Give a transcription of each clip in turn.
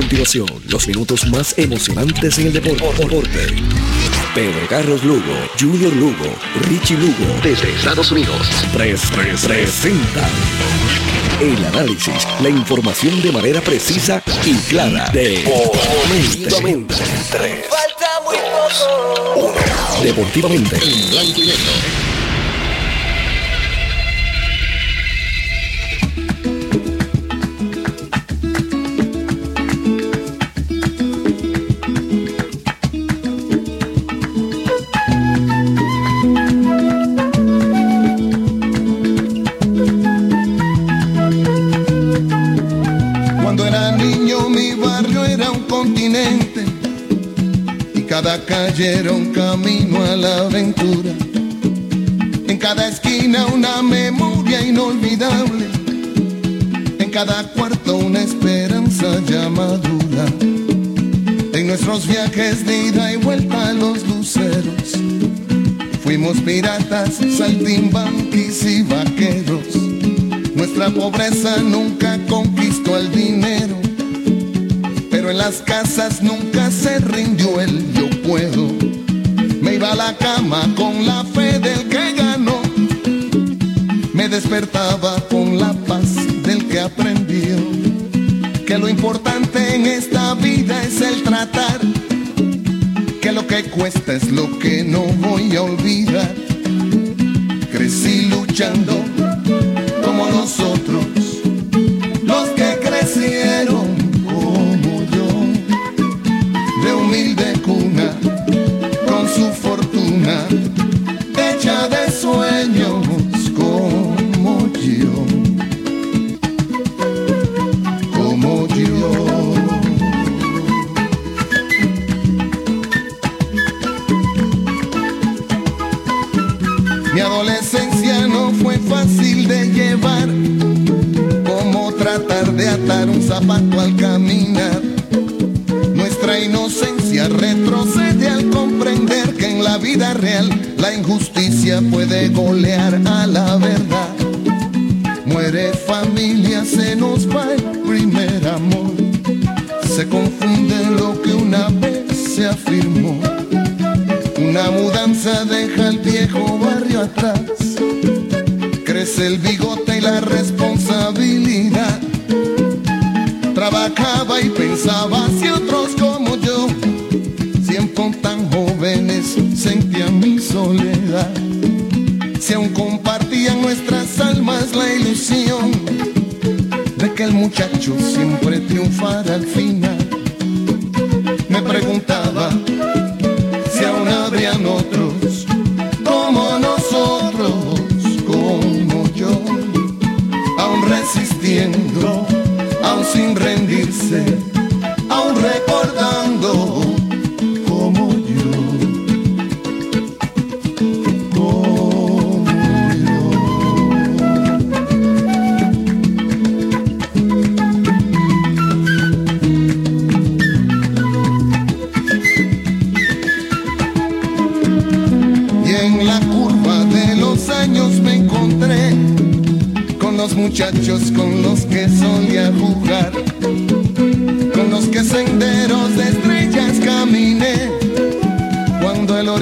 continuación los minutos más emocionantes en el deporte. Pedro Carlos Lugo, Junior Lugo, Richie Lugo, desde Estados Unidos, pres, presentan el análisis, la información de manera precisa y clara de Deportivamente. Falta muy poco. Deportivamente. En blanco y negro. piratas, saltimbanquis y vaqueros. Nuestra pobreza nunca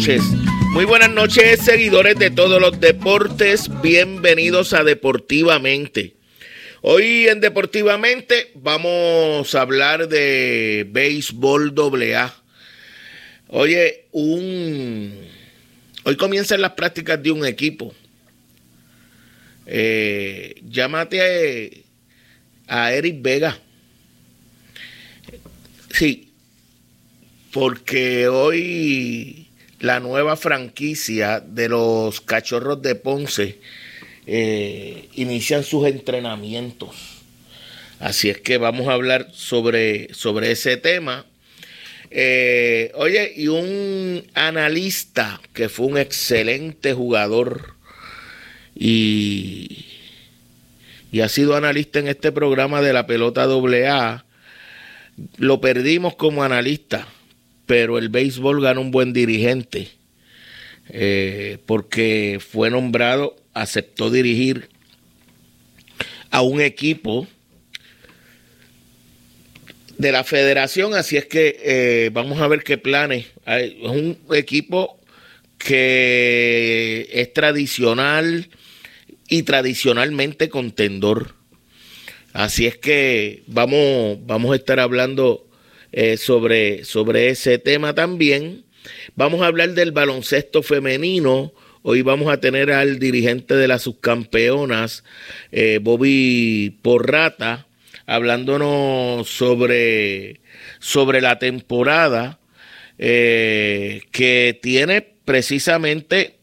Noches. Muy buenas noches, seguidores de todos los deportes. Bienvenidos a Deportivamente. Hoy en Deportivamente vamos a hablar de béisbol AA. Oye, un... hoy comienzan las prácticas de un equipo. Eh, llámate a Eric Vega. Sí, porque hoy la nueva franquicia de los cachorros de Ponce eh, inician sus entrenamientos. Así es que vamos a hablar sobre, sobre ese tema. Eh, oye, y un analista que fue un excelente jugador y, y ha sido analista en este programa de la pelota AA, lo perdimos como analista pero el béisbol ganó un buen dirigente eh, porque fue nombrado, aceptó dirigir a un equipo de la federación, así es que eh, vamos a ver qué planes. Es un equipo que es tradicional y tradicionalmente contendor. Así es que vamos, vamos a estar hablando eh, sobre, sobre ese tema también. Vamos a hablar del baloncesto femenino. Hoy vamos a tener al dirigente de las subcampeonas, eh, Bobby Porrata, hablándonos sobre, sobre la temporada eh, que tiene precisamente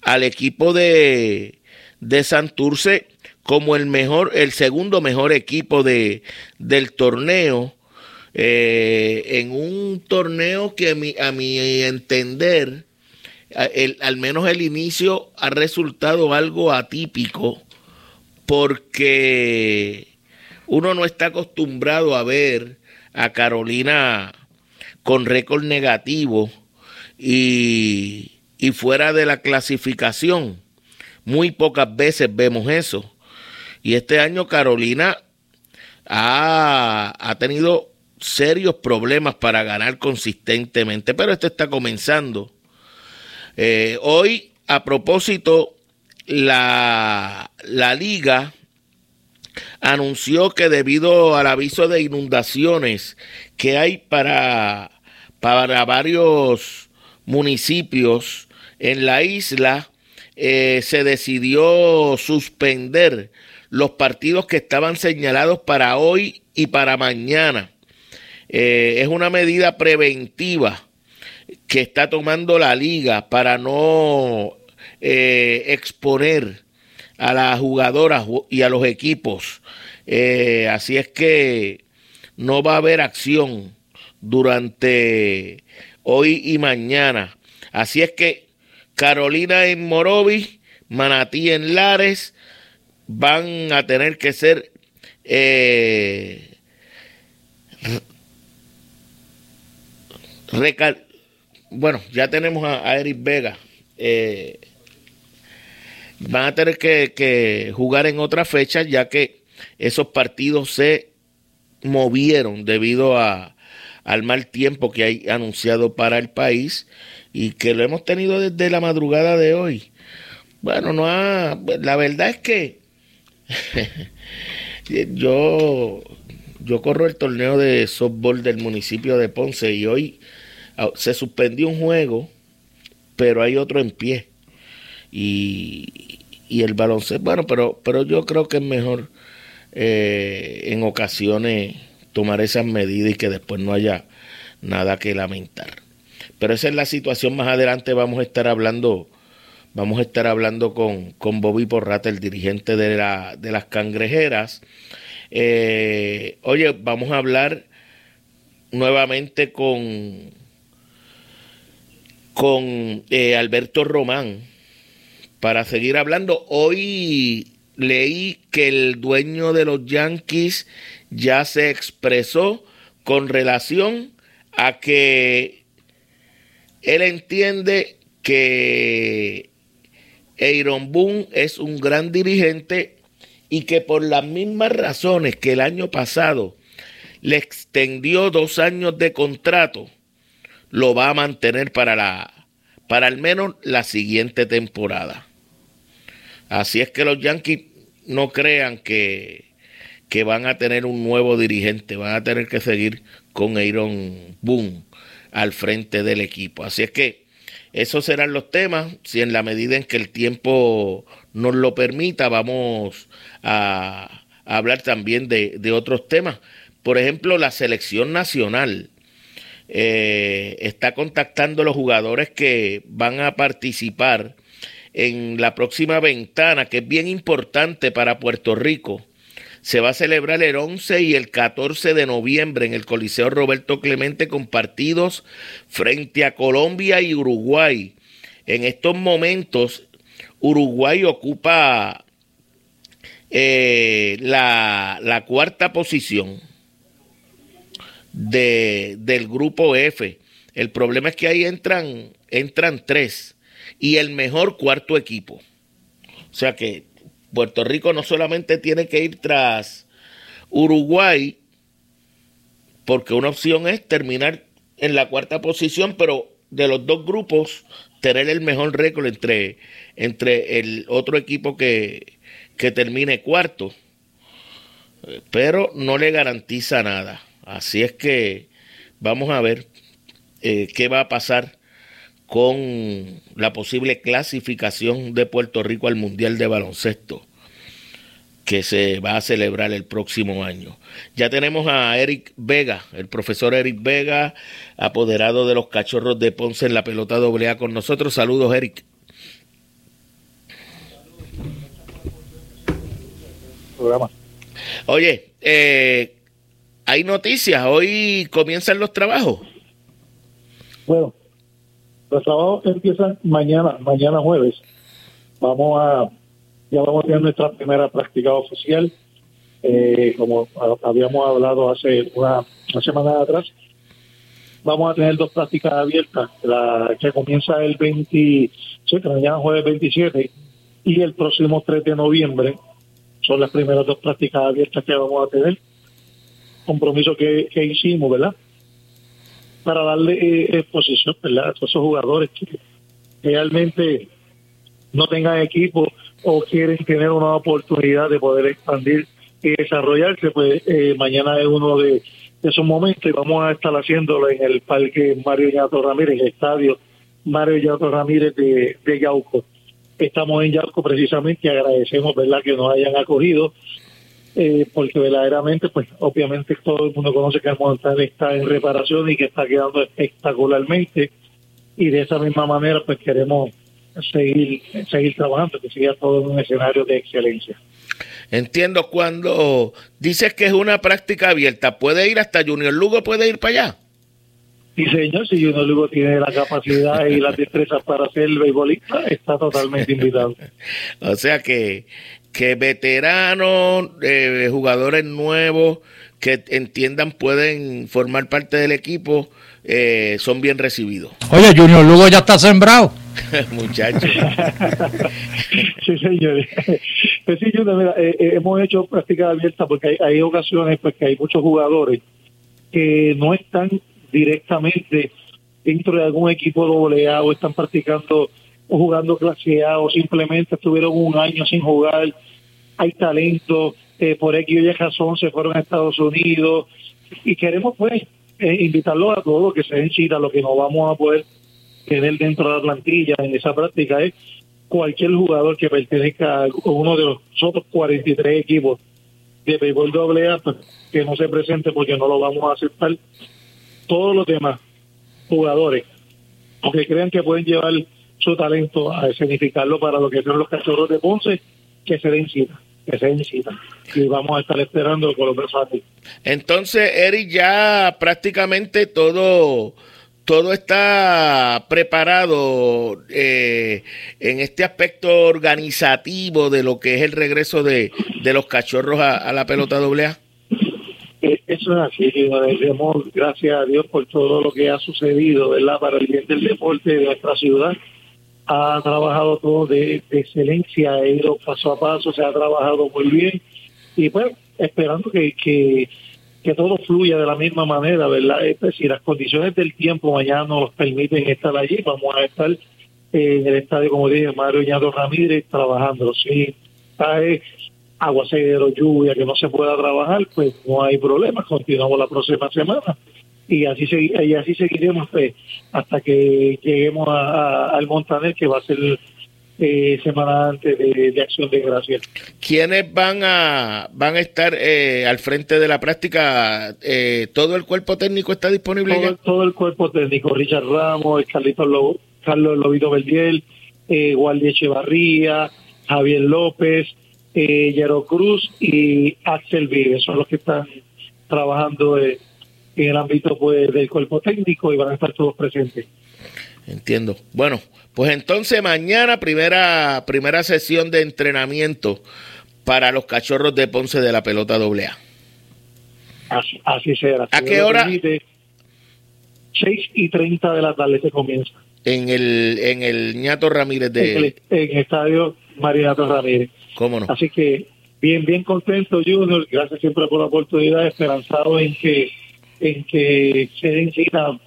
al equipo de, de Santurce como el mejor, el segundo mejor equipo de, del torneo. Eh, en un torneo que a mi, entender, al menos el inicio ha resultado algo atípico porque uno no está acostumbrado a ver a Carolina con récord negativo y, y fuera de la clasificación. Muy pocas veces vemos eso. Y este año Carolina ha, ha tenido serios problemas para ganar consistentemente, pero esto está comenzando. Eh, hoy, a propósito, la, la liga anunció que debido al aviso de inundaciones que hay para, para varios municipios en la isla, eh, se decidió suspender los partidos que estaban señalados para hoy y para mañana. Eh, es una medida preventiva que está tomando la liga para no eh, exponer a las jugadoras y a los equipos. Eh, así es que no va a haber acción durante hoy y mañana. Así es que Carolina en Morovis, Manatí en Lares van a tener que ser bueno, ya tenemos a, Eric Vega. Eh, van a tener que, jugar en otra fecha ya que esos partidos se movieron debido a, al mal tiempo que hay anunciado para el país y que lo hemos tenido desde la madrugada de hoy. Bueno, no ha, la verdad es que yo yo corro el torneo de softball del municipio de Ponce y hoy se suspendió un juego, pero hay otro en pie. Y, y el baloncesto, bueno, pero, pero yo creo que es mejor eh, en ocasiones tomar esas medidas y que después no haya nada que lamentar. Pero esa es la situación. Más adelante vamos a estar hablando, vamos a estar hablando con, con Bobby Porrata, el dirigente de, la, de las cangrejeras. Eh, oye, vamos a hablar nuevamente con, con eh, Alberto Román para seguir hablando. Hoy leí que el dueño de los Yankees ya se expresó con relación a que él entiende que Aaron Boone es un gran dirigente y que por las mismas razones que el año pasado le extendió dos años de contrato, lo va a mantener para la, para al menos la siguiente temporada. Así es que los Yankees no crean que, que van a tener un nuevo dirigente, van a tener que seguir con Aaron Boone al frente del equipo. Así es que esos serán los temas. Si en la medida en que el tiempo nos lo permita, vamos a, hablar también de, de, otros temas. Por ejemplo, la selección nacional eh, está contactando a los jugadores que van a participar en la próxima ventana, que es bien importante para Puerto Rico. Se va a celebrar el 11 y el 14 de noviembre en el Coliseo Roberto Clemente con partidos frente a Colombia y Uruguay. En estos momentos, Uruguay ocupa eh, la, la cuarta posición de, del grupo F. El problema es que ahí entran, entran tres y el mejor cuarto equipo. O sea que Puerto Rico no solamente tiene que ir tras Uruguay, porque una opción es terminar en la cuarta posición, pero de los dos grupos tener el mejor récord entre, entre el otro equipo que, que termine cuarto. Pero no le garantiza nada. Así es que vamos a ver eh, qué va a pasar con la posible clasificación de Puerto Rico al Mundial de Baloncesto que se va a celebrar el próximo año. Ya tenemos a Eric Vega, el profesor Eric Vega, apoderado de los cachorros de Ponce en la pelota doble A con nosotros. Saludos, Eric. Oye, eh, hay noticias, hoy comienzan los trabajos. Bueno, los trabajos empiezan mañana, mañana jueves. Vamos a, ya vamos a tener nuestra primera práctica oficial, eh, como habíamos hablado hace una, semana atrás. Vamos a tener dos prácticas abiertas, la que comienza el 20, mañana jueves 27 y el próximo 3 de noviembre. Son las primeras dos prácticas abiertas que vamos a tener compromiso que, hicimos, ¿verdad? Para darle eh, exposición, ¿verdad? A todos esos jugadores que realmente no tengan equipo o quieren tener una oportunidad de poder expandir y desarrollarse, pues eh, mañana es uno de, esos momentos y vamos a estar haciéndolo en el Parque Mario Yato Ramírez, el estadio Mario Yato Ramírez de, de Yauco. Estamos en Yauco precisamente y agradecemos, ¿verdad?, que nos hayan acogido eh, porque verdaderamente, pues obviamente todo el mundo conoce que el Montana está en reparación y que está quedando espectacularmente y de esa misma manera pues queremos seguir seguir trabajando, que siga todo en un escenario de excelencia. Entiendo, cuando dices que es una práctica abierta, ¿puede ir hasta Junior Lugo, puede ir para allá? Sí, señor, si Junior Lugo tiene la capacidad y las destrezas para ser el beisbolista, está totalmente invitado. o sea que que veteranos, eh, jugadores nuevos que entiendan pueden formar parte del equipo, eh, son bien recibidos. Oye, Junior Lugo ya está sembrado. Muchachos. sí, señor. Pues sí, Junior, eh, hemos hecho práctica abierta porque hay, hay ocasiones pues, que hay muchos jugadores que no están directamente dentro de algún equipo doble A o están practicando jugando clase A o simplemente estuvieron un año sin jugar, hay talento, eh, por X y razón se fueron a Estados Unidos y queremos pues eh, invitarlos a todos que se den cita, lo que no vamos a poder tener dentro de la plantilla en esa práctica es cualquier jugador que pertenezca a uno de los otros 43 equipos de béisbol doble A, pues, que no se presente porque no lo vamos a aceptar. Todos los demás jugadores, aunque crean que pueden llevar su talento a escenificarlo para lo que son los cachorros de Ponce, que se den cita, que se den cita. Y vamos a estar esperando con los aquí. Entonces, Eric, ya prácticamente todo todo está preparado eh, en este aspecto organizativo de lo que es el regreso de, de los cachorros a, la pelota doble A. Eh, eso es así, gracias a Dios por todo lo que ha sucedido, ¿verdad? Para el bien del deporte de nuestra ciudad ha trabajado todo de, excelencia, ha ido paso a paso, se ha trabajado muy bien y pues esperando que, que, todo fluya de la misma manera, ¿verdad? Es decir, las condiciones del tiempo mañana nos permiten estar allí, vamos a estar en el estadio, como dije, Mario Ñato Ramírez trabajando. Si hay aguacero, lluvia, que no se pueda trabajar, pues no hay problema, continuamos la próxima semana y así y así seguiremos pues, hasta que lleguemos a, al Montaner que va a ser eh, semana antes de, Acción de Gracias. ¿Quiénes van a van a estar eh, al frente de la práctica? Eh, ¿Todo el cuerpo técnico está disponible todo, ya? Todo el cuerpo técnico, Richard Ramos, Carlitos Lo, Carlos Lobito Verdiel, eh, Echevarría, Javier López, eh, Yero Cruz y Axel Vives, son los que están trabajando en el ámbito pues, del cuerpo técnico y van a estar todos presentes. Entiendo. Bueno, pues entonces mañana primera primera sesión de entrenamiento para los cachorros de Ponce de la pelota doble Así, así será. ¿A qué hora? 6 y 30 de la tarde se comienza. En el, en el ñato Ramírez de... En el, en el estadio Marinato Ramírez. ¿Cómo no? Así que bien, bien contento, Junior. Gracias siempre por la oportunidad, esperanzado en que en que se den cita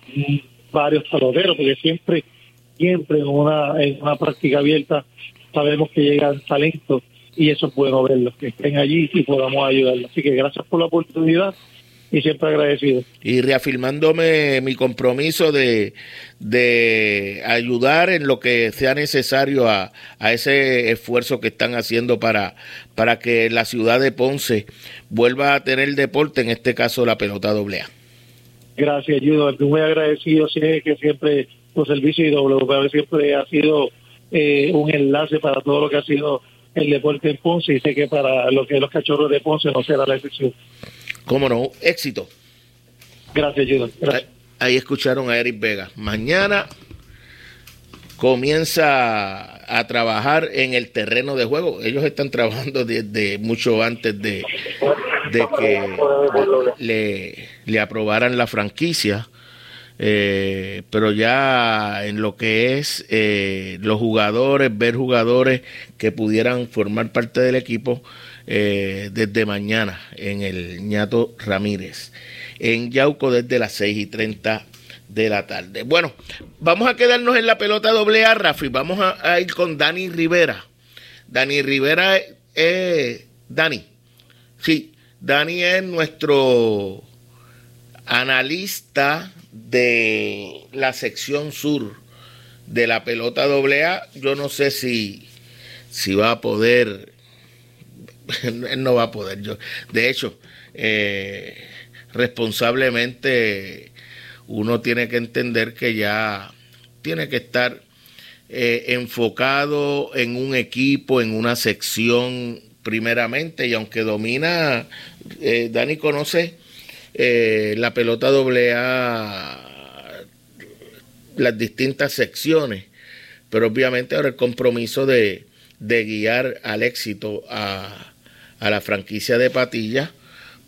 varios peloteros, porque siempre, siempre en una, en una práctica abierta sabemos que llegan talentos y eso es bueno verlos, que estén allí y podamos ayudarlos. Así que gracias por la oportunidad y siempre agradecido. Y reafirmándome mi compromiso de, de ayudar en lo que sea necesario a, a, ese esfuerzo que están haciendo para, para que la ciudad de Ponce vuelva a tener deporte, en este caso la pelota doble A. Gracias, Judo. Muy agradecido. Sé que siempre tu servicio y WPA siempre ha sido eh, un enlace para todo lo que ha sido el deporte en Ponce y sé que para lo que es los cachorros de Ponce no será la excepción. Cómo no, éxito. Gracias, Judo. Ahí escucharon a Eric Vega. Mañana comienza a trabajar en el terreno de juego. Ellos están trabajando desde mucho antes de, que le, le aprobaran la franquicia. Eh, pero ya en lo que es eh, los jugadores, ver jugadores que pudieran formar parte del equipo eh, desde mañana en el ñato Ramírez, en Yauco desde las 6 y 30 de la tarde. Bueno, vamos a quedarnos en la pelota doble A, Rafi. Vamos a, ir con Dani Rivera. Dani Rivera es. Dani. Sí, Dani es nuestro analista de la sección sur de la pelota doble A. Yo no sé si, si va a poder. Él no va a poder. Yo, de hecho, eh, responsablemente uno tiene que entender que ya tiene que estar eh, enfocado en un equipo, en una sección primeramente, y aunque domina, eh, Dani conoce eh, la pelota doble A, las distintas secciones, pero obviamente ahora el compromiso de, de guiar al éxito a, a, la franquicia de Patilla,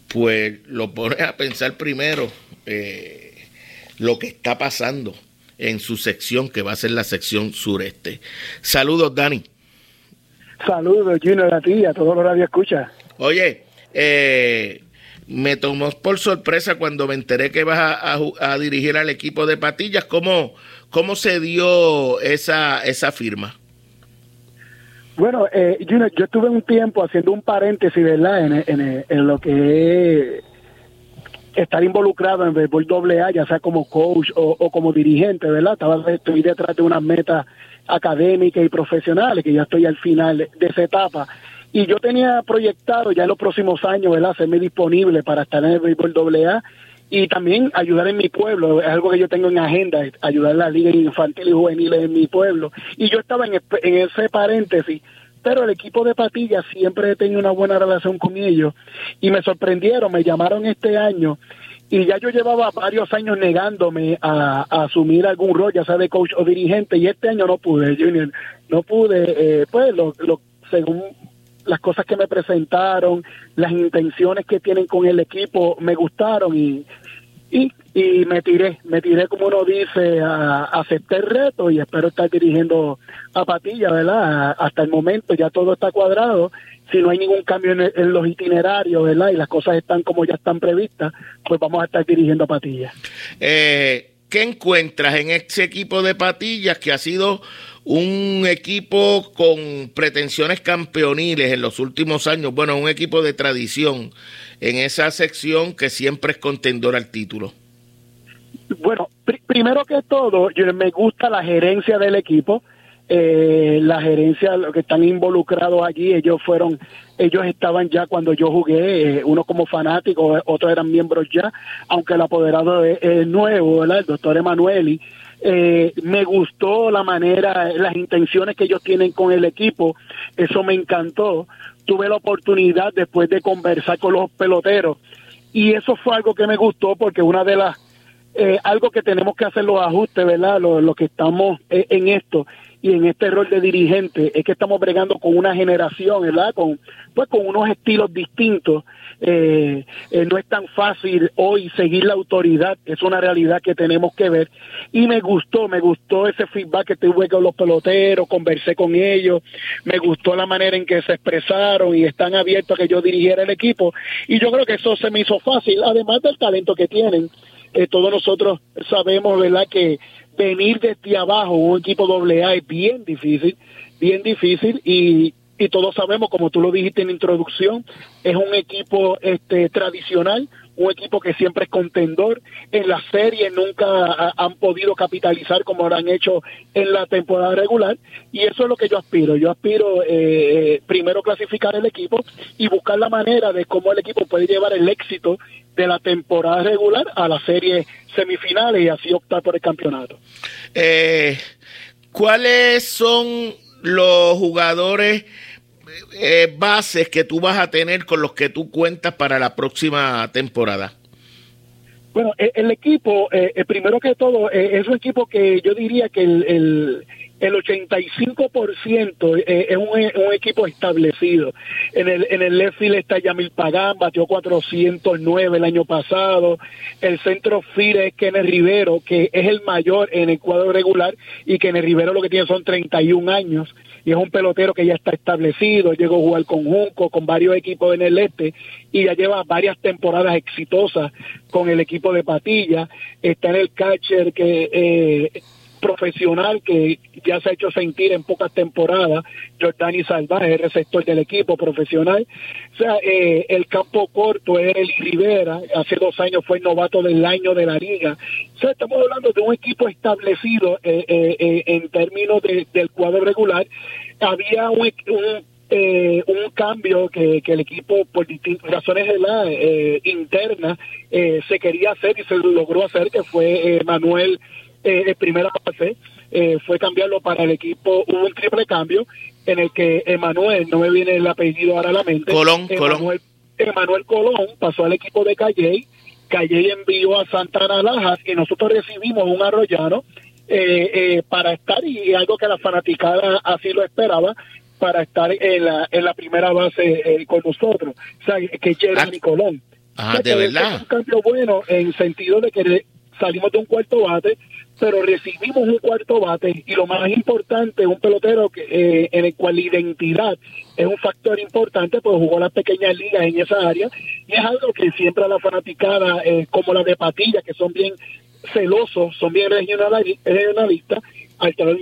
pues lo pone a pensar primero. Lo que está pasando en su sección, que va a ser la sección sureste. Saludos, Dani. Saludos, Junior, a ti y a todos los radio escucha. Oye, eh, me tomó por sorpresa cuando me enteré que vas a, dirigir al equipo de Patillas. ¿Cómo, cómo se dio esa, esa firma? Bueno, eh, Junior, yo estuve un tiempo haciendo un paréntesis, ¿verdad? En, en, en lo que es estar involucrado en béisbol doble A, ya sea como coach o, como dirigente, ¿verdad? Estaba, estoy detrás de unas metas académicas y profesionales, que ya estoy al final de esa etapa. Y yo tenía proyectado ya en los próximos años, ¿verdad? Hacerme disponible para estar en el béisbol doble A y también ayudar en mi pueblo, es algo que yo tengo en agenda, ayudar a la liga infantil y juveniles en mi pueblo. Y yo estaba en, en ese paréntesis pero el equipo de Patilla siempre he tenido una buena relación con ellos y me sorprendieron, me llamaron este año y ya yo llevaba varios años negándome a, asumir algún rol, ya sea de coach o dirigente, y este año no pude, Junior, no pude, eh, pues lo, lo, según las cosas que me presentaron, las intenciones que tienen con el equipo, me gustaron y, y y me tiré, me tiré como uno dice, a, aceptar el reto y espero estar dirigiendo a Patilla, ¿verdad? Hasta el momento ya todo está cuadrado, si no hay ningún cambio en, los itinerarios, ¿verdad? Y las cosas están como ya están previstas, pues vamos a estar dirigiendo a Patilla. Eh, ¿Qué encuentras en ese equipo de Patillas que ha sido un equipo con pretensiones campeoniles en los últimos años, bueno, un equipo de tradición en esa sección que siempre es contendor al título. Bueno, primero que todo, yo, me gusta la gerencia del equipo. Eh, la gerencia, los que están involucrados allí, ellos fueron, ellos estaban ya cuando yo jugué, eh, uno como fanático, otros eran miembros ya, aunque el apoderado es, nuevo. El doctor Emanueli. Eh, me gustó la manera, las intenciones que ellos tienen con el equipo, eso me encantó. Tuve la oportunidad después de conversar con los peloteros y eso fue algo que me gustó porque una de las eh, algo que tenemos que hacer los ajustes, ¿verdad? Los que estamos eh, en esto y en este rol de dirigente es que estamos bregando con una generación, ¿verdad? Con pues con unos estilos distintos. Eh, no es tan fácil hoy seguir la autoridad, es una realidad que tenemos que ver. Y me gustó, me gustó ese feedback que tuve con los peloteros, conversé con ellos, me gustó la manera en que se expresaron y están abiertos a que yo dirigiera el equipo. Y yo creo que eso se me hizo fácil, además del talento que tienen eh, todos nosotros sabemos, ¿verdad?, que venir desde abajo, un equipo doble A es bien difícil, bien difícil y, y todos sabemos, como tú lo dijiste en la introducción, es un equipo este, tradicional, un equipo que siempre es contendor. En la serie nunca han podido capitalizar como lo han hecho en la temporada regular. Y eso es lo que yo aspiro. Yo aspiro eh, primero clasificar el equipo y buscar la manera de cómo el equipo puede llevar el éxito de la temporada regular a la serie semifinales y así optar por el campeonato. Eh, ¿Cuáles son los jugadores eh, bases que tú vas a tener con los que tú cuentas para la próxima temporada? Bueno, el, equipo, eh, primero que todo, es un equipo que yo diría que el el 85% es, es un, un, equipo establecido. En el, en el left field está Yamil Pagán, batió 409 el año pasado. El centro field es Kenneth Rivero, que es el mayor en el cuadro regular, y Kenneth Rivero lo que tiene son 31 años y es un pelotero que ya está establecido, llegó a jugar con Junco, con varios equipos en el este y ya lleva varias temporadas exitosas con el equipo de Patilla, está en el catcher que eh, profesional que ya se ha hecho sentir en pocas temporadas, Jordani Salvaje, receptor del equipo profesional. O sea, eh, el campo corto es el Rivera, hace dos años fue el novato del año de la liga. O sea, estamos hablando de un equipo establecido eh, eh, en términos del cuadro regular. Había un, un cambio que, el equipo por distintas razones de la interna se quería hacer y se logró hacer que fue Manuel eh, primera fase eh, fue cambiarlo para el equipo, hubo un triple cambio en el que Emanuel, no me viene el apellido ahora a la mente, Colón, Emanuel, Emanuel Colón pasó al equipo de Calle, Calle envió a Santana Lajas y nosotros recibimos un arrollano eh, eh, para estar, y algo que la fanaticada así lo esperaba, para estar en la, en la primera base eh, con nosotros, o sea, que Jeremy ah, Colón. Ah, de verdad. Es un cambio bueno en sentido de que salimos de un cuarto bate, pero recibimos un cuarto bate y lo más importante, un pelotero que, eh, en el cual la identidad es un factor importante, pues jugó las pequeñas ligas en esa área y es algo que siempre a la fanaticada, eh, como la de Patilla, que son bien celosos, son bien regionalistas,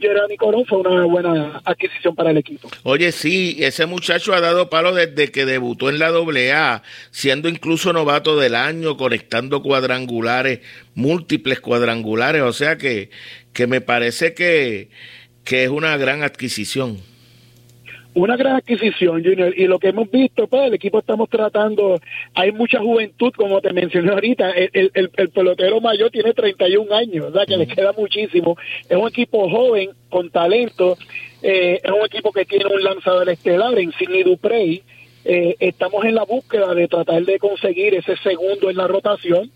Gerani Corón fue una buena adquisición para el equipo. Oye, sí, ese muchacho ha dado palo desde que debutó en la AA, siendo incluso novato del año, conectando cuadrangulares, múltiples cuadrangulares, o sea que, que me parece que, que es una gran adquisición una gran adquisición, Junior, y lo que hemos visto, pues el equipo estamos tratando, hay mucha juventud, como te mencioné ahorita, el, el, el pelotero mayor tiene 31 años, ¿verdad? Que le queda muchísimo, es un equipo joven, con talento, eh, es un equipo que tiene un lanzador estelar en Sidney Duprey, eh, estamos en la búsqueda de tratar de conseguir ese segundo en la rotación,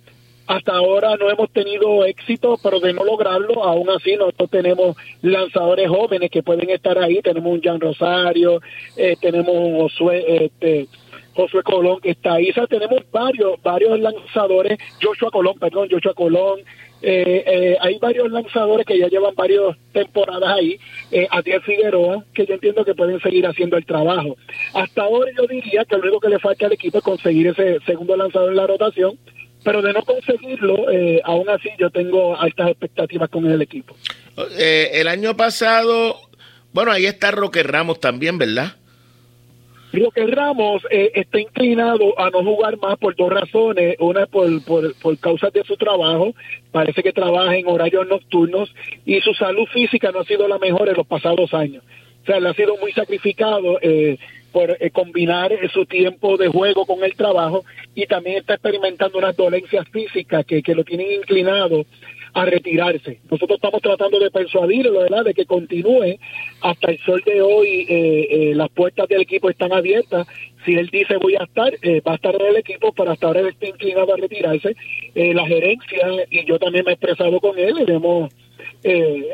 hasta ahora no hemos tenido éxito, pero de no lograrlo, aún así nosotros tenemos lanzadores jóvenes que pueden estar ahí. Tenemos un Jan Rosario, eh, tenemos un Josué, este, Josué Colón que está ahí. O sea, tenemos varios, varios lanzadores. Joshua Colón, perdón, Joshua Colón. Eh, eh, hay varios lanzadores que ya llevan varias temporadas ahí. Eh, Adiel Figueroa, que yo entiendo que pueden seguir haciendo el trabajo. Hasta ahora yo diría que lo único que le falta al equipo es conseguir ese segundo lanzador en la rotación pero de no conseguirlo, eh, aún así yo tengo altas expectativas con el equipo. Eh, el año pasado Bueno, ahí está Roque Ramos también, ¿verdad? Roque Ramos eh, está inclinado a no jugar más por dos razones. Una por, por, por causas de su trabajo, parece que trabaja en horarios nocturnos y su salud física no ha sido la mejor en los pasados años. O sea, le ha sido muy sacrificado eh, por eh, combinar su tiempo de juego con el trabajo y también está experimentando unas dolencias físicas que, que lo tienen inclinado a retirarse. Nosotros estamos tratando de persuadirlo, ¿verdad?, de que continúe. Hasta el sol de hoy eh, eh, las puertas del equipo están abiertas. Si él dice voy a estar, eh, va a estar en el equipo, pero hasta ahora él está inclinado a retirarse. la gerencia y yo también me he expresado con él, le hemos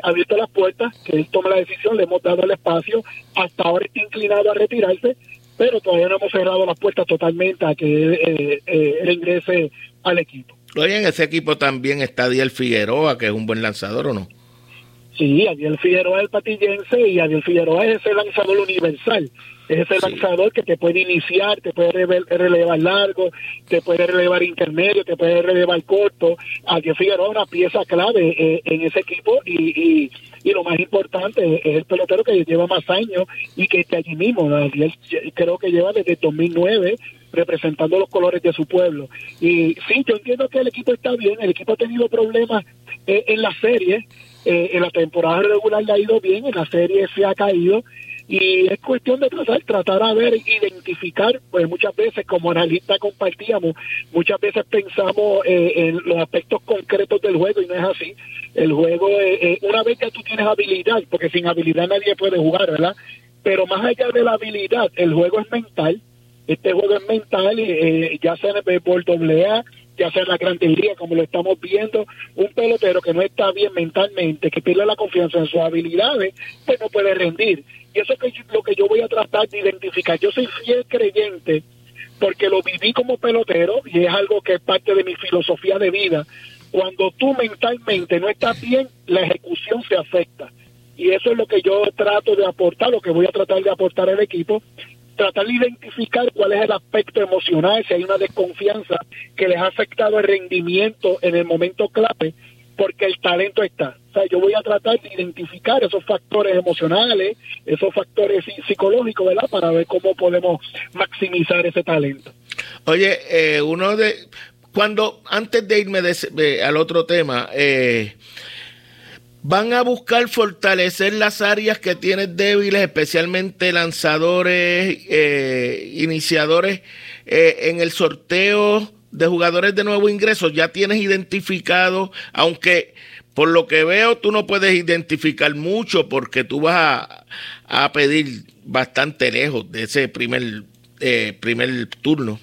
abierto las puertas, que él tome la decisión, le hemos dado el espacio. Hasta ahora está inclinado a retirarse, pero todavía no hemos cerrado las puertas totalmente a que él ingrese al equipo. Oye, en ese equipo también está Adiel Figueroa, que es un buen lanzador, ¿o no? Sí, Adiel Figueroa es el patillense y Adiel Figueroa es ese lanzador universal. Es ese lanzador que te puede iniciar, te puede relevar largo, te puede relevar intermedio, te puede relevar corto. Adiel Figueroa es una pieza clave eh, en ese equipo y, y, lo más importante es el pelotero que lleva más años y que está allí mismo. Adiel creo que lleva desde 2009 representando los colores de su pueblo. Y sí, yo entiendo que el equipo está bien, el equipo ha tenido problemas eh, en la serie, eh, en la temporada regular le ha ido bien, en la serie se ha caído, y es cuestión de tratar, tratar a ver, identificar, pues muchas veces como analista compartíamos, muchas veces pensamos eh, en los aspectos concretos del juego y no es así. El juego, una vez que tú tienes habilidad, porque sin habilidad nadie puede jugar, ¿verdad? Pero más allá de la habilidad, el juego es mental, este juego es mental, eh, ya sea el béisbol AA, ya sea en la Gran Liga, como lo estamos viendo, un pelotero que no está bien mentalmente, que pierde la confianza en sus habilidades, pues no puede rendir. Y eso es lo que yo voy a tratar de identificar. Yo soy fiel creyente porque lo viví como pelotero y es algo que es parte de mi filosofía de vida. Cuando tú mentalmente no estás bien, la ejecución se afecta. Y eso es lo que yo trato de aportar, lo que voy a tratar de aportar al equipo, tratar de identificar cuál es el aspecto emocional, si hay una desconfianza que les ha afectado el rendimiento en el momento clave, porque el talento está. O sea, yo voy a tratar de identificar esos factores emocionales, esos factores psicológicos, ¿verdad? Para ver cómo podemos maximizar ese talento. Oye, eh, uno de... Cuando, antes de irme al otro tema, eh, van a buscar fortalecer las áreas que tienen débiles, especialmente lanzadores, eh, iniciadores eh, en el sorteo de jugadores de nuevo ingreso. Ya tienes identificado, aunque por lo que veo tú no puedes identificar mucho porque tú vas a, pedir bastante lejos de ese primer, eh, primer turno.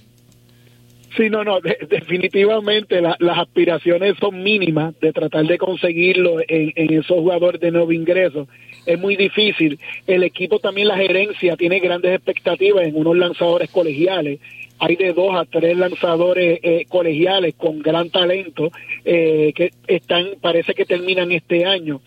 Sí, no, no, definitivamente las aspiraciones son mínimas de tratar de conseguirlo en, esos jugadores de nuevo ingreso. Es muy difícil. El equipo también, la gerencia, tiene grandes expectativas en unos lanzadores colegiales. Hay de dos a tres lanzadores eh, colegiales con gran talento eh, que están, parece que terminan este año.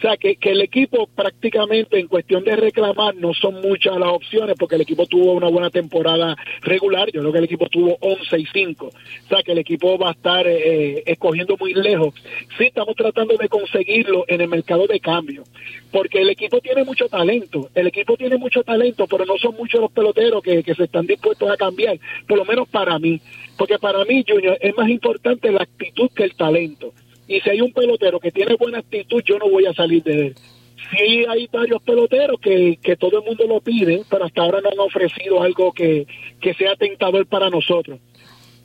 O sea, que, que el equipo prácticamente en cuestión de reclamar no son muchas las opciones porque el equipo tuvo una buena temporada regular. Yo creo que el equipo tuvo 11 y 5. O sea, que el equipo va a estar eh, escogiendo muy lejos. Sí, estamos tratando de conseguirlo en el mercado de cambio porque el equipo tiene mucho talento. El equipo tiene mucho talento, pero no son muchos los peloteros que, que se están dispuestos a cambiar, por lo menos para mí. Porque para mí, Junior, es más importante la actitud que el talento. Y si hay un pelotero que tiene buena actitud, yo no voy a salir de él. Sí hay varios peloteros que, que todo el mundo lo pide, pero hasta ahora no han ofrecido algo que, que sea tentador para nosotros.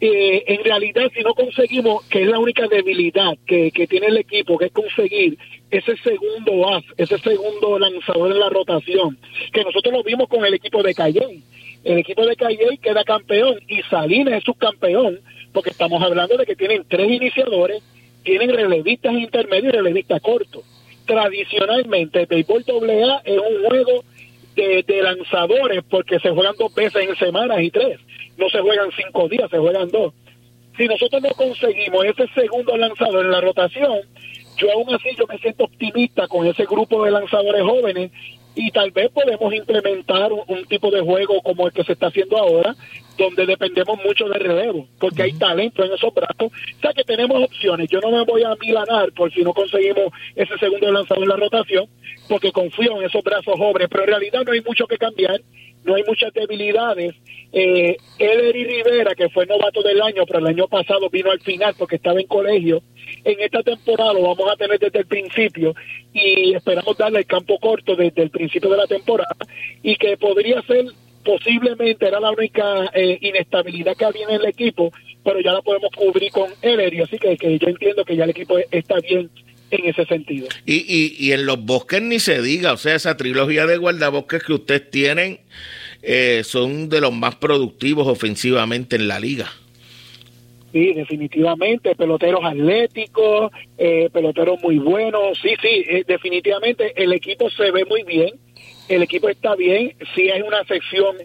Eh, en realidad, si no conseguimos, que es la única debilidad que, que tiene el equipo, que es conseguir ese segundo as, ese segundo lanzador en la rotación, que nosotros lo vimos con el equipo de Calle. El equipo de Calle queda campeón y Salinas es subcampeón, porque estamos hablando de que tienen tres iniciadores, tienen relevistas intermedios y relevistas cortos. Tradicionalmente, el béisbol AA es un juego de, lanzadores porque se juegan dos veces en semanas y tres. No se juegan cinco días, se juegan dos. Si nosotros no conseguimos ese segundo lanzador en la rotación, yo aún así yo me siento optimista con ese grupo de lanzadores jóvenes y tal vez podemos implementar un, tipo de juego como el que se está haciendo ahora, donde dependemos mucho de relevo, porque hay talento en esos brazos. O sea que tenemos opciones. Yo no me voy a milanar por si no conseguimos ese segundo lanzado en la rotación, porque confío en esos brazos jóvenes, pero en realidad no hay mucho que cambiar, no hay muchas debilidades. Eh, Rivera, que fue novato del año, pero el año pasado vino al final porque estaba en colegio, en esta temporada lo vamos a tener desde el principio y esperamos darle el campo corto desde el principio de la temporada y que podría ser posiblemente era la única eh, inestabilidad que había en el equipo, pero ya la podemos cubrir con Ellery, así que yo entiendo que ya el equipo está bien en ese sentido. Y, y, y en los bosques ni se diga, o sea, esa trilogía de guardabosques que ustedes tienen eh, son de los más productivos ofensivamente en la liga. Sí, definitivamente, peloteros atléticos, eh, peloteros muy buenos, sí, sí, eh, definitivamente el equipo se ve muy bien, el equipo está bien, sí hay una sección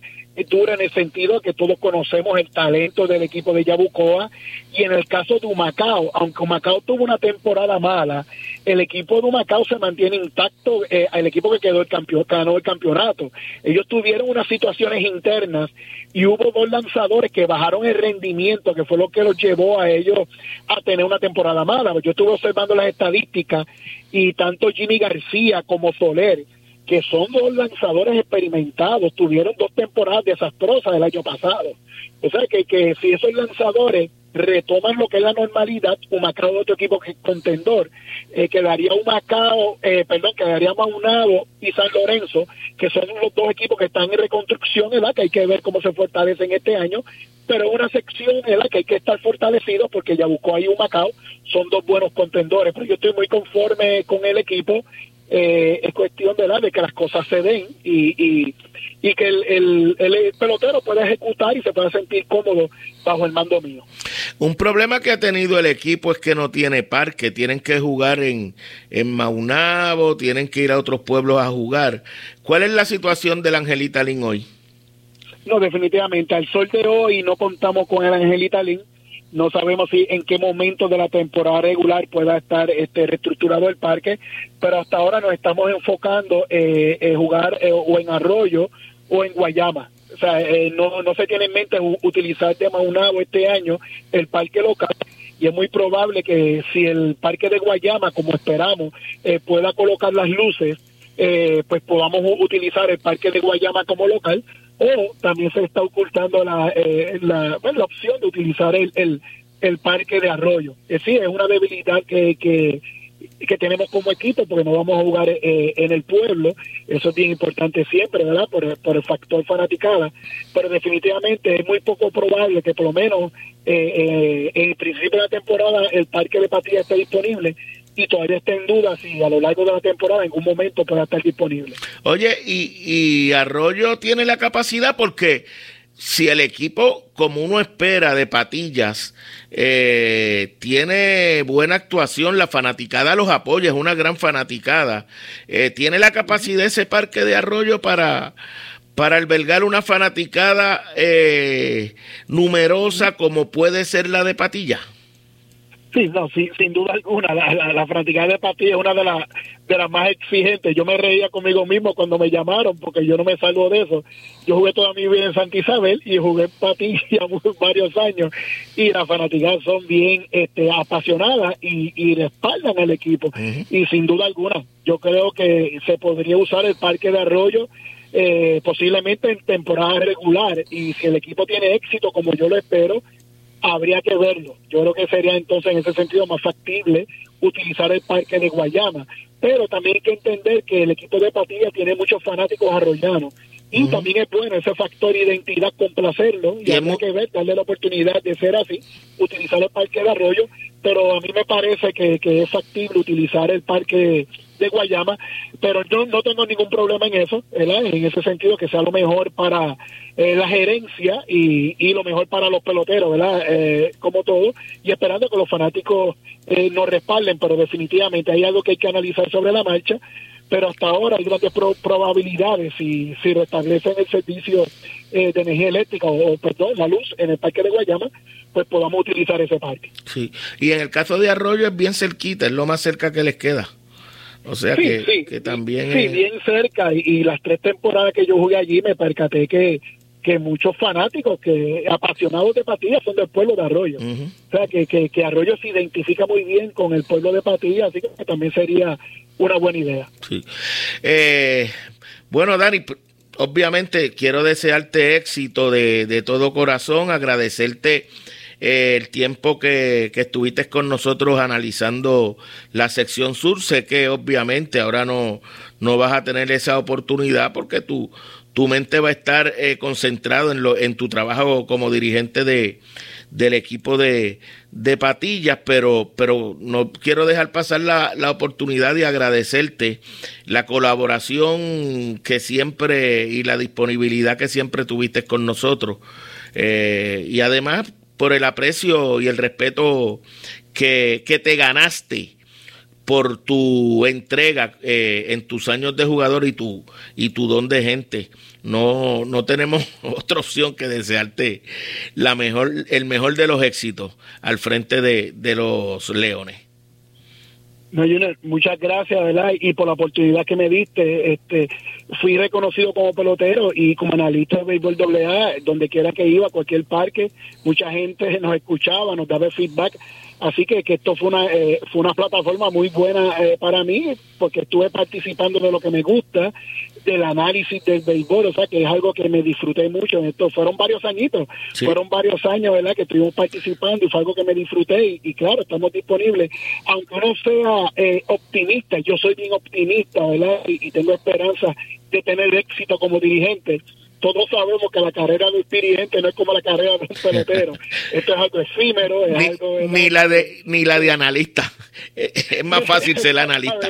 dura en el sentido que todos conocemos el talento del equipo de Yabucoa y en el caso de Humacao, aunque Humacao tuvo una temporada mala, el equipo de Humacao se mantiene intacto, eh, el equipo que quedó el campeón, ganó el campeonato. Ellos tuvieron unas situaciones internas y hubo dos lanzadores que bajaron el rendimiento, que fue lo que los llevó a ellos a tener una temporada mala. Yo estuve observando las estadísticas y tanto Jimmy García como Soler que son dos lanzadores experimentados, tuvieron dos temporadas desastrosas el año pasado. O sea, que, que si esos lanzadores retoman lo que es la normalidad, Humacao otro equipo que contendor, eh, quedaría Humacao, eh, perdón, quedaría Maunado y San Lorenzo, que son los dos equipos que están en reconstrucción, ¿verdad? que hay que ver cómo se fortalecen este año, pero es una sección que hay que estar fortalecido porque ya buscó ahí Humacao, son dos buenos contendores, pero yo estoy muy conforme con el equipo eh, es cuestión de, de que las cosas se den y, y, y que el, el, pelotero pueda ejecutar y se pueda sentir cómodo bajo el mando mío. Un problema que ha tenido el equipo es que no tiene parque, tienen que jugar en, en Maunabo, tienen que ir a otros pueblos a jugar. ¿Cuál es la situación del Angelita Lin hoy? No, definitivamente, al sol de hoy no contamos con el Angelita Lin no sabemos si en qué momento de la temporada regular pueda estar este reestructurado el parque, pero hasta ahora nos estamos enfocando eh, en jugar eh, o en Arroyo o en Guayama. O sea, eh, no, no se tiene en mente utilizar de Maunabo este año el parque local y es muy probable que si el parque de Guayama, como esperamos, pueda colocar las luces, pues podamos utilizar el parque de Guayama como local o también se está ocultando la, eh, la, la, opción de utilizar el, el, el parque de arroyo. Es decir, es una debilidad que, que, que tenemos como equipo porque no vamos a jugar eh, en el pueblo. Eso es bien importante siempre, ¿verdad? Por, por el factor fanaticada. Pero definitivamente es muy poco probable que por lo menos eh, eh, en el principio de la temporada el parque de Patria esté disponible y todavía está en duda si a lo largo de la temporada en algún momento pueda estar disponible. Oye, y, Arroyo tiene la capacidad porque si el equipo, como uno espera de patillas, eh, tiene buena actuación, la fanaticada los apoya, es una gran fanaticada, eh, tiene la capacidad ese parque de Arroyo para para albergar una fanaticada eh, numerosa como puede ser la de Patilla. Sí, no, sin duda alguna, la, la, la de Patilla es una de, las de las más exigentes. Yo me reía conmigo mismo cuando me llamaron, porque yo no me salgo de eso. Yo jugué toda mi vida en Santa Isabel y jugué en Patilla varios años, y las fanáticas son bien este, apasionadas y, y respaldan al equipo. Y sin duda alguna, yo creo que se podría usar el Parque de Arroyo eh, posiblemente en temporada regular, y si el equipo tiene éxito, como yo lo espero, habría que verlo. Yo creo que sería entonces en ese sentido más factible utilizar el parque de Guayama. Pero también hay que entender que el equipo de Patilla tiene muchos fanáticos arroyanos. Y también es bueno ese factor identidad complacerlo y, hay que ver, darle la oportunidad de ser así, utilizar el parque de arroyo, pero a mí me parece que, que es factible utilizar el parque de Guayama, pero yo no tengo ningún problema en eso, ¿verdad? en ese sentido que sea lo mejor para eh, la gerencia y, y, lo mejor para los peloteros, ¿verdad? Eh, como todo, y esperando que los fanáticos eh, nos respalden, pero definitivamente hay algo que hay que analizar sobre la marcha, pero hasta ahora hay grandes probabilidades si, si restablecen el servicio de energía eléctrica o, perdón, la luz en el parque de Guayama, pues podamos utilizar ese parque. Sí, y en el caso de Arroyo es bien cerquita, es lo más cerca que les queda O sea que, que, también... Sí, bien cerca. Y, las tres temporadas que yo jugué allí me percaté que, que muchos fanáticos, que apasionados de Patilla, son del pueblo de Arroyo. O sea, que, que, que, Arroyo se identifica muy bien con el pueblo de Patilla, así que también sería una buena idea. Sí. Eh, bueno, Dani, obviamente quiero desearte éxito de, de todo corazón, agradecerte eh, el tiempo que, que, estuviste con nosotros analizando la sección sur. Sé que obviamente ahora no, no vas a tener esa oportunidad porque tu, tu mente va a estar eh, concentrado en, lo, en tu trabajo como dirigente de, del equipo de, de Patillas, pero, pero no quiero dejar pasar la, la, oportunidad de agradecerte la colaboración que siempre y la disponibilidad que siempre tuviste con nosotros. Eh, y además por el aprecio y el respeto que, que te ganaste por tu entrega eh, en tus años de jugador y tu, y tu don de gente. No, no tenemos otra opción que desearte la mejor, el mejor de los éxitos al frente de, de los Leones. No, Junior, muchas gracias, ¿verdad? Y por la oportunidad que me diste, este, fui reconocido como pelotero y como analista de béisbol AA, donde quiera que iba, cualquier parque, mucha gente nos escuchaba, nos daba feedback Así que, que esto fue una, eh, fue una plataforma muy buena eh, para mí, porque estuve participando de lo que me gusta, del análisis del béisbol, o sea que es algo que me disfruté mucho. Esto fueron varios añitos, fueron varios años, ¿verdad? Que estuvimos participando y fue algo que me disfruté. Y, claro, estamos disponibles. Aunque uno sea eh, optimista, yo soy bien optimista, ¿verdad? y tengo esperanza de tener éxito como dirigente todos sabemos que la carrera de un dirigente no es como la carrera de un pelotero. Esto es algo efímero, es ni, algo... Ni la, de, ni la de analista. Es más fácil ser analista.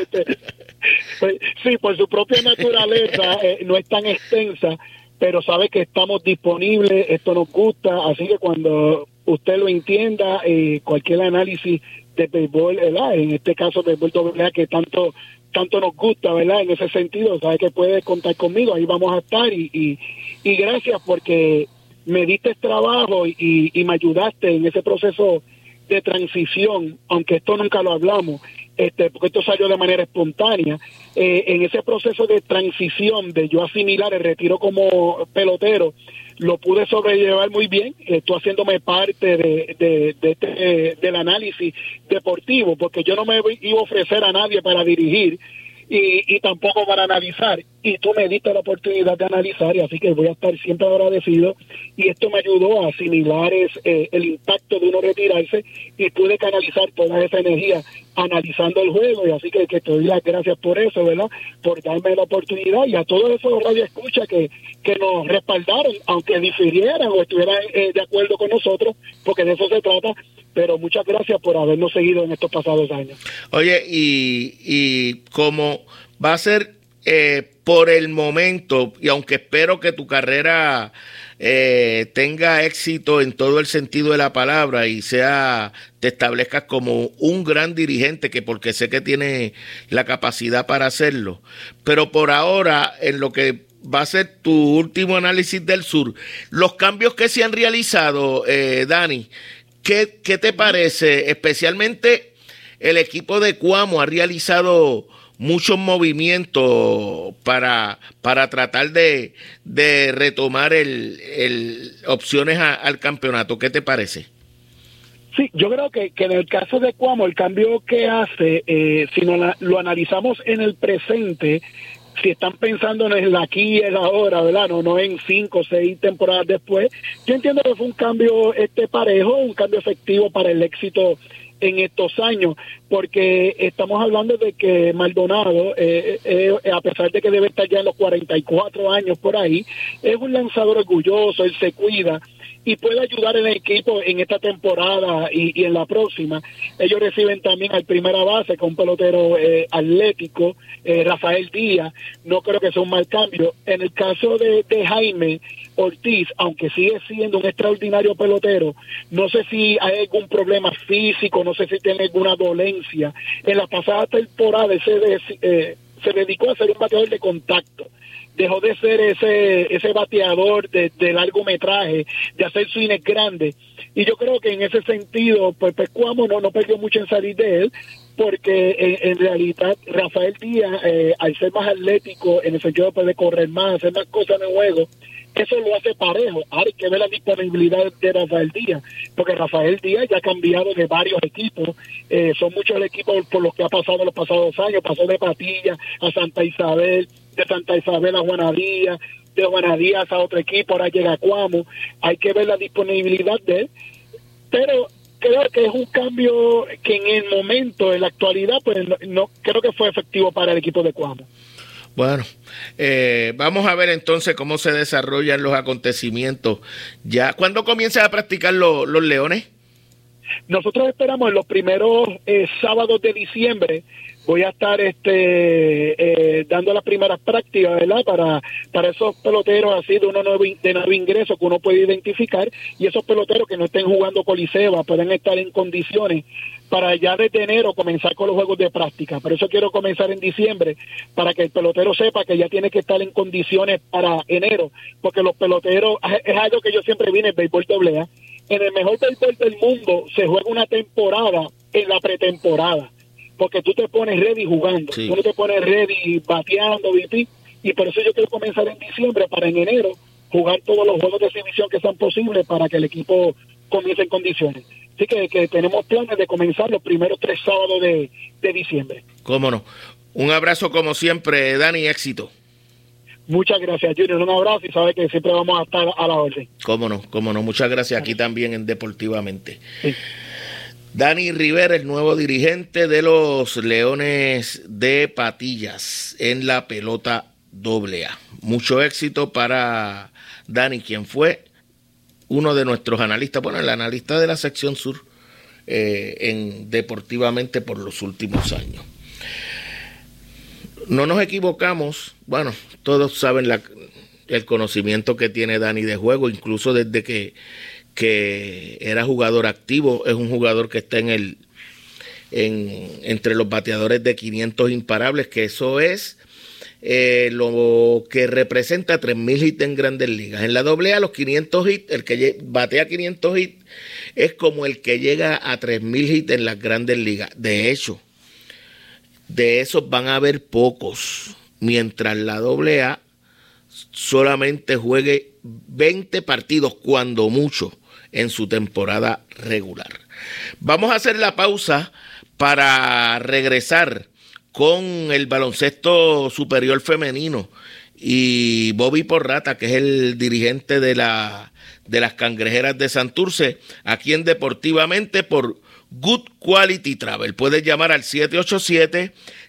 Pues, sí, por su propia naturaleza eh, no es tan extensa, pero sabe que estamos disponibles, esto nos gusta, así que cuando usted lo entienda, eh, cualquier análisis de béisbol, en este caso béisbol que tanto tanto nos gusta, ¿verdad? En ese sentido, sabe que puede contar conmigo, ahí vamos a estar y, y, gracias porque me diste trabajo y, y, me ayudaste en ese proceso de transición, aunque esto nunca lo hablamos, este, porque esto salió de manera espontánea, eh, en ese proceso de transición de yo asimilar el retiro como pelotero, lo pude sobrellevar muy bien, estoy haciéndome parte de, de, de este, del análisis deportivo, porque yo no me iba a ofrecer a nadie para dirigir, y, y tampoco para analizar. Y tú me diste la oportunidad de analizar, y así que voy a estar siempre agradecido. Y esto me ayudó a asimilar es, eh, el impacto de uno retirarse y pude canalizar toda esa energía analizando el juego. Y así que, te doy las gracias por eso, ¿verdad? Por darme la oportunidad y a todos esos radio escucha que, que nos respaldaron, aunque difirieran o estuvieran eh, de acuerdo con nosotros, porque de eso se trata pero muchas gracias por habernos seguido en estos pasados años. Oye, y, y como va a ser eh, por el momento, y aunque espero que tu carrera eh, tenga éxito en todo el sentido de la palabra y sea, te establezcas como un gran dirigente, que porque sé que tiene la capacidad para hacerlo, pero por ahora, en lo que va a ser tu último análisis del sur, los cambios que se han realizado, eh, Dani, ¿Qué, te parece? Especialmente el equipo de Cuamo ha realizado muchos movimientos para, para tratar de, de retomar el, opciones al campeonato. ¿Qué te parece? Sí, yo creo que, que en el caso de Cuamo, el cambio que hace, eh, si no lo analizamos en el presente, si están pensando en el aquí y el ahora, ¿verdad? No, no en cinco o seis temporadas después. Yo entiendo que fue un cambio este parejo, un cambio efectivo para el éxito en estos años, porque estamos hablando de que Maldonado, eh, eh, eh, a pesar de que debe estar ya en los 44 años por ahí, es un lanzador orgulloso, él se cuida, y puede ayudar en el equipo en esta temporada y, en la próxima. Ellos reciben también al primera base con un pelotero eh, atlético, eh, Rafael Díaz. No creo que sea un mal cambio. En el caso de, Jaime Ortiz, aunque sigue siendo un extraordinario pelotero, no sé si hay algún problema físico, no sé si tiene alguna dolencia. En la pasada temporada ese eh, se dedicó a ser un bateador de contacto dejó de ser ese ese bateador de, largometraje, de hacer swings grandes. Y yo creo que en ese sentido, pues Pescuamo no, no perdió mucho en salir de él, porque en, realidad Rafael Díaz, eh, al ser más atlético, en el sentido de correr más, hacer más cosas en el juego, eso lo hace parejo. Hay que ver la disponibilidad de Rafael Díaz, porque Rafael Díaz ya ha cambiado de varios equipos, eh, son muchos los equipos por los que ha pasado los pasados años, pasó de Patilla a Santa Isabel, de Santa Isabel a Juanadía, de Juanadía a otro equipo, ahora llega a Cuamo, hay que ver la disponibilidad de él, pero creo que es un cambio que en el momento, en la actualidad, pues no, creo que fue efectivo para el equipo de Cuamo. Bueno, eh, vamos a ver entonces cómo se desarrollan los acontecimientos. Ya, ¿cuándo comienzan a practicar los Leones? Nosotros esperamos en los primeros eh, sábados de diciembre voy a estar este eh, dando las primeras prácticas, ¿verdad? Para, para esos peloteros así de uno nuevo, de nuevo ingreso que uno puede identificar y esos peloteros que no estén jugando coliseba pueden estar en condiciones para ya desde enero comenzar con los juegos de práctica. Por eso quiero comenzar en diciembre, para que el pelotero sepa que ya tiene que estar en condiciones para enero, porque los peloteros, es algo que yo siempre vine en béisbol doble A, en el mejor béisbol del mundo se juega una temporada en la pretemporada porque tú te pones ready jugando, tú no te pones ready bateando, y por eso yo quiero comenzar en diciembre para en enero jugar todos los juegos de exhibición que sean posibles para que el equipo comience en condiciones. Así que, tenemos planes de comenzar los primeros tres sábados de, diciembre. Cómo no. Un abrazo como siempre, Dani, éxito. Muchas gracias, Junior. Un abrazo y sabe que siempre vamos a estar a la orden. Cómo no, cómo no. Muchas gracias aquí también en Deportivamente. Sí. Dani Rivera, el nuevo dirigente de los Leones de Patillas en la pelota doble A. Mucho éxito para Dani, quien fue uno de nuestros analistas, bueno, el analista de la sección sur eh, en deportivamente por los últimos años. No nos equivocamos, bueno, todos saben el conocimiento que tiene Dani de juego, incluso desde que que era jugador activo, es un jugador que está en el en, entre los bateadores de 500 imparables, que eso es eh, lo que representa 3.000 hits en grandes ligas. En la doble A, los 500 hits, el que batea 500 hits es como el que llega a 3.000 hits en las grandes ligas. De hecho, de esos van a haber pocos, mientras la doble A solamente juegue 20 partidos, cuando mucho en su temporada regular. Vamos a hacer la pausa para regresar con el baloncesto superior femenino y Bobby Porrata, que es el dirigente de, la, de las cangrejeras de Santurce, aquí en Deportivamente por Good Quality Travel. Puedes llamar al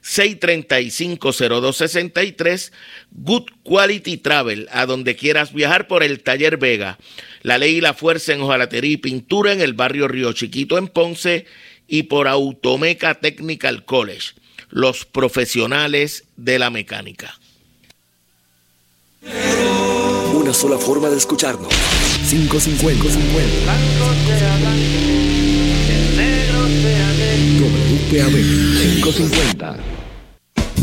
787-635-0263. Good Quality Travel, a donde quieras viajar por el Taller Vega. La ley y la fuerza en hojalatería y pintura en el barrio Río Chiquito en Ponce y por Automeca Technical College. Los profesionales de la mecánica. Una sola forma de escucharnos. 550. 550. WPAB 550.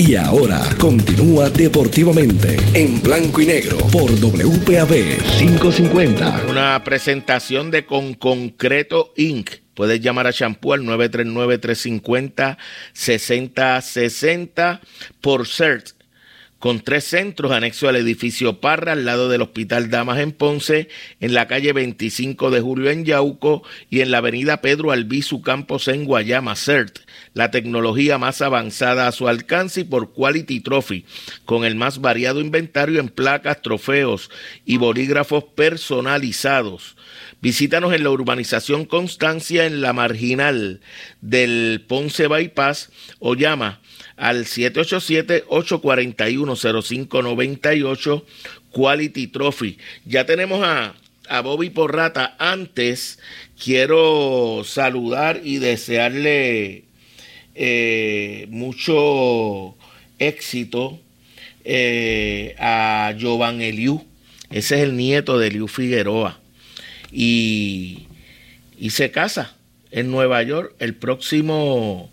Y ahora continúa deportivamente en blanco y negro por WPAB 550. Una presentación de Con Concreto Inc. Puedes llamar a Shampoo al 939-350-6060 por CERT con tres centros anexo al edificio Parra, al lado del Hospital Damas en Ponce, en la calle 25 de Julio en Yauco y en la avenida Pedro Albizu Campos en Guayama, CERT, la tecnología más avanzada a su alcance y por Quality Trophy, con el más variado inventario en placas, trofeos y bolígrafos personalizados. Visítanos en la urbanización Constancia en la marginal del Ponce Bypass o llama al 787-841-0598 Quality Trophy. Ya tenemos a, a Bobby Porrata. Antes quiero saludar y desearle eh, mucho éxito eh, a Jovan Eliu. Ese es el nieto de Eliu Figueroa. Y, y se casa en Nueva York el próximo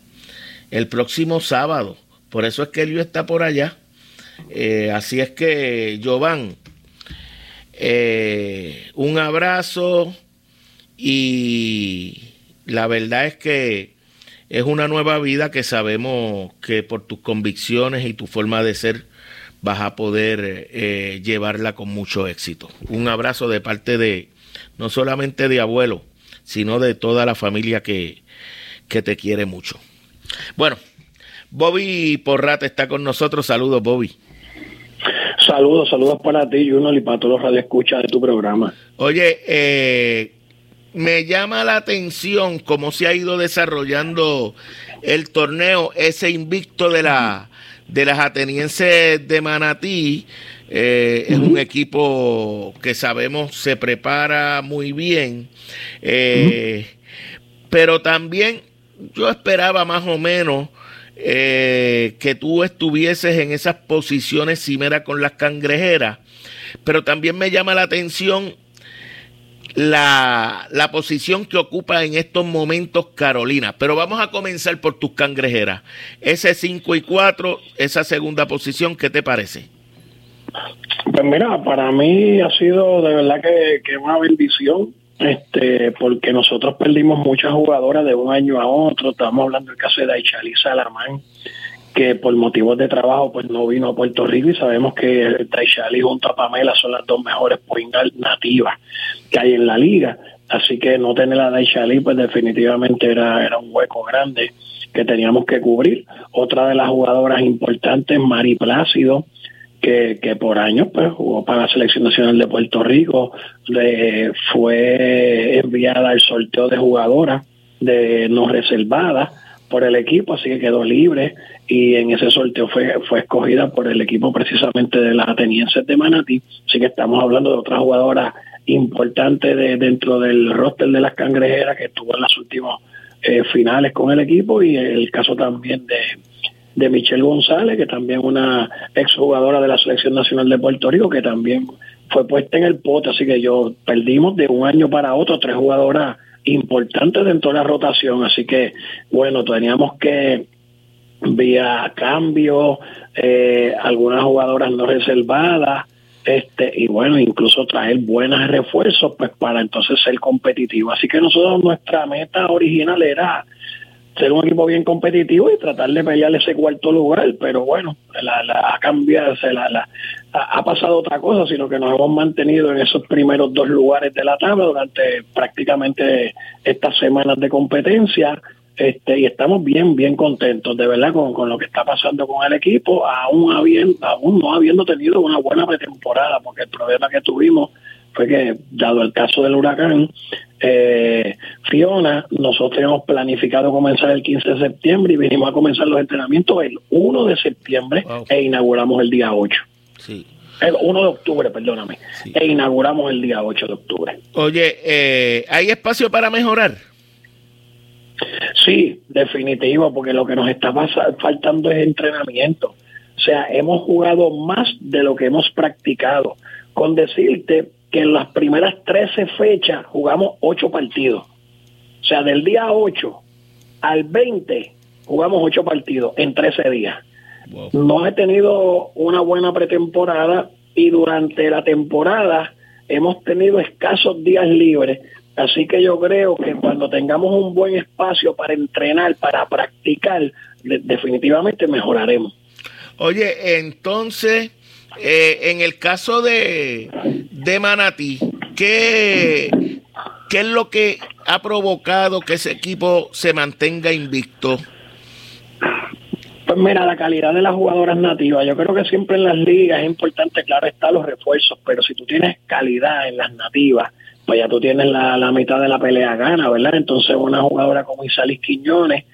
el próximo sábado. Por eso es que Elio está por allá. Eh, así es que, Jovan, eh, un abrazo y la verdad es que es una nueva vida que sabemos que por tus convicciones y tu forma de ser vas a poder eh, llevarla con mucho éxito. Un abrazo de parte de, no solamente de abuelo, sino de toda la familia que, que te quiere mucho. Bueno, Bobby Porrata está con nosotros. Saludos, Bobby. Saludos, saludos para ti, Juno, y para todos los radioescuchas de tu programa. Oye, eh, me llama la atención cómo se ha ido desarrollando el torneo, ese invicto de la de las atenienses de Manatí. Eh, es un equipo que sabemos se prepara muy bien, eh, pero también yo esperaba más o menos eh, que tú estuvieses en esas posiciones cimera con las cangrejeras, pero también me llama la atención la, la, posición que ocupa en estos momentos Carolina. Pero vamos a comenzar por tus cangrejeras. Ese 5 y 4, esa segunda posición, ¿qué te parece? Pues mira, para mí ha sido de verdad que, que una bendición este porque nosotros perdimos muchas jugadoras de un año a otro, estamos hablando del caso de Daichali Salamán, que por motivos de trabajo pues no vino a Puerto Rico y sabemos que Daichali junto a Pamela son las dos mejores point nativas que hay en la liga, así que no tener a Daichali pues definitivamente era, era un hueco grande que teníamos que cubrir. Otra de las jugadoras importantes, Mari Plácido, que, por años pues, jugó para la Selección Nacional de Puerto Rico, le fue enviada al sorteo de jugadoras de no reservada por el equipo, así que quedó libre y en ese sorteo fue, fue escogida por el equipo precisamente de las atenienses de Manatí, así que estamos hablando de otra jugadora importante de, dentro del roster de las cangrejeras que estuvo en las últimas eh, finales con el equipo y el caso también de de Michelle González, que también una exjugadora de la Selección Nacional de Puerto Rico, que también fue puesta en el pote, así que yo perdimos de un año para otro tres jugadoras importantes dentro de la rotación, así que bueno, teníamos que vía cambio, eh, algunas jugadoras no reservadas, este y bueno, incluso traer buenos refuerzos pues para entonces ser competitivo. Así que nosotros nuestra meta original era ser un equipo bien competitivo y tratar de pelear ese cuarto lugar, pero bueno, la, ha cambiado, se ha pasado otra cosa, sino que nos hemos mantenido en esos primeros dos lugares de la tabla durante prácticamente estas semanas de competencia. Este, y estamos bien, bien contentos de verdad con, con lo que está pasando con el equipo, aún, habiendo, aún no habiendo tenido una buena pretemporada, porque el problema que tuvimos fue que, dado el caso del huracán, eh, Fiona, nosotros hemos planificado comenzar el 15 de septiembre y vinimos a comenzar los entrenamientos el 1 de septiembre e inauguramos el día 8. Sí. El 1 de octubre, perdóname. E inauguramos el día 8 de octubre. Oye, eh, ¿hay espacio para mejorar? Sí, definitivo, porque lo que nos está faltando es entrenamiento. O sea, hemos jugado más de lo que hemos practicado. Con decirte que en las primeras 13 fechas jugamos 8 partidos. O sea, del día 8 al 20 jugamos 8 partidos en 13 días. No he tenido una buena pretemporada y durante la temporada hemos tenido escasos días libres. Así que yo creo que cuando tengamos un buen espacio para entrenar, para practicar, definitivamente mejoraremos. Oye, entonces, eh, en el caso de, de Manatí, ¿qué, ¿qué es lo que ha provocado que ese equipo se mantenga invicto? Pues mira, la calidad de las jugadoras nativas. Yo creo que siempre en las ligas es importante, claro, están los refuerzos, pero si tú tienes calidad en las nativas, pues ya tú tienes la, la mitad de la pelea gana, ¿verdad? Entonces una jugadora como Isalis Quiñones,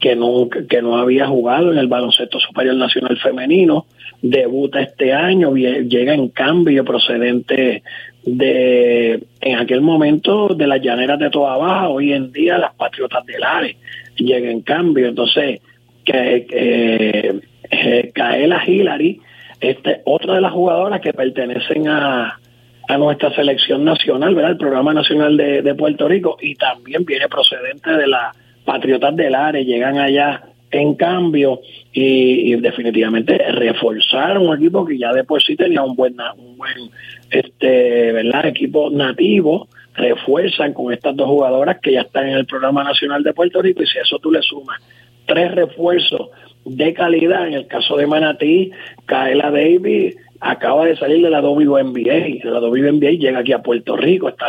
que no, que no había jugado en el baloncesto superior nacional femenino, debuta este año, llega en cambio procedente de, en aquel momento, de las llaneras de toda baja, hoy en día las Patriotas del Ares, llega en cambio, entonces que eh, Kaela Hillary, este, otra de las jugadoras que pertenecen a, a nuestra selección nacional, ¿verdad? El programa nacional de, de Puerto Rico y también viene procedente de la Patriotas del Ares, llegan allá en cambio y, definitivamente reforzar un equipo que ya de por sí tenía un buen un buen este verdad equipo nativo refuerzan con estas dos jugadoras que ya están en el programa nacional de Puerto Rico y si a eso tú le sumas tres refuerzos de calidad. En el caso de Manatí, Kaela Davis acaba de salir de la WNBA. La WNBA llega aquí a Puerto Rico, está,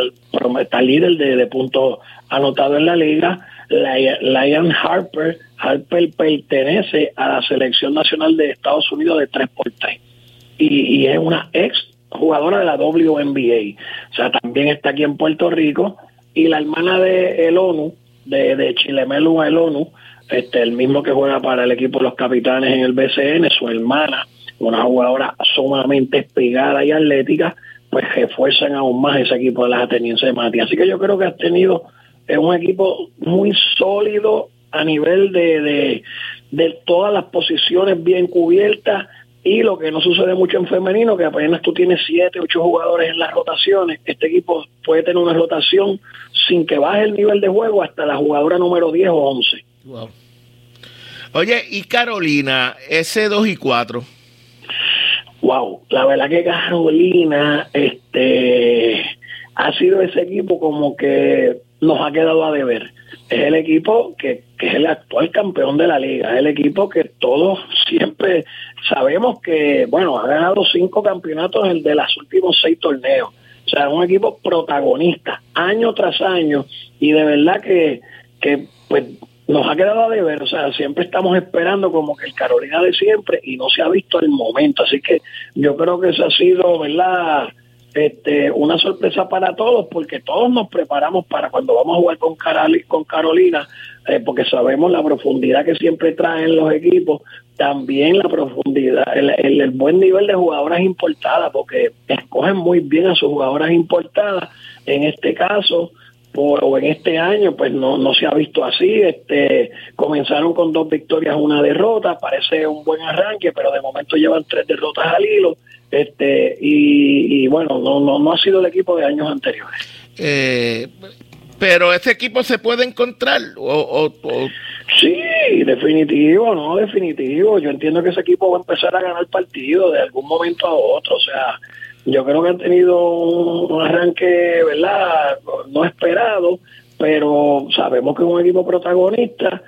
está líder de, de puntos anotados en la liga. Lion Harper, Harper pertenece a la selección nacional de Estados Unidos de 3x3 y, y es una ex jugadora de la WNBA. O sea, también está aquí en Puerto Rico y la hermana de el ONU, de, de Chilemelu el ONU, este, el mismo que juega para el equipo de los capitanes en el BCN, su hermana, una jugadora sumamente espigada y atlética, pues refuerzan aún más ese equipo de las atenienses de Mati. Así que yo creo que has tenido un equipo muy sólido a nivel de, de, de todas las posiciones bien cubiertas y lo que no sucede mucho en femenino, que apenas tú tienes siete, ocho jugadores en las rotaciones, este equipo puede tener una rotación sin que baje el nivel de juego hasta la jugadora número 10 o 11. Oye, y Carolina, ese 2 y 4. Wow, la verdad que Carolina este, ha sido ese equipo como que nos ha quedado a deber. Es el equipo que, que es el actual campeón de la liga, es el equipo que todos siempre sabemos que, bueno, ha ganado cinco campeonatos en de los últimos seis torneos. O sea, es un equipo protagonista año tras año y de verdad que, que pues nos ha quedado a deber, o sea, siempre estamos esperando como que el Carolina de siempre y no se ha visto el momento, así que yo creo que eso ha sido, ¿verdad? Este, una sorpresa para todos porque todos nos preparamos para cuando vamos a jugar con, con Carolina, eh, porque sabemos la profundidad que siempre traen los equipos, también la profundidad, el, el buen nivel de jugadoras importadas, porque escogen muy bien a sus jugadoras importadas, en este caso, o en este año pues no, no se ha visto así. Este comenzaron con dos victorias una derrota parece un buen arranque pero de momento llevan tres derrotas al hilo este y, bueno no, no no ha sido el equipo de años anteriores. Eh, pero ese equipo se puede encontrar o, sí definitivo no definitivo. Yo entiendo que ese equipo va a empezar a ganar partidos de algún momento a otro. O sea yo creo que han tenido un arranque, ¿verdad? No esperado, pero sabemos que es un equipo protagonista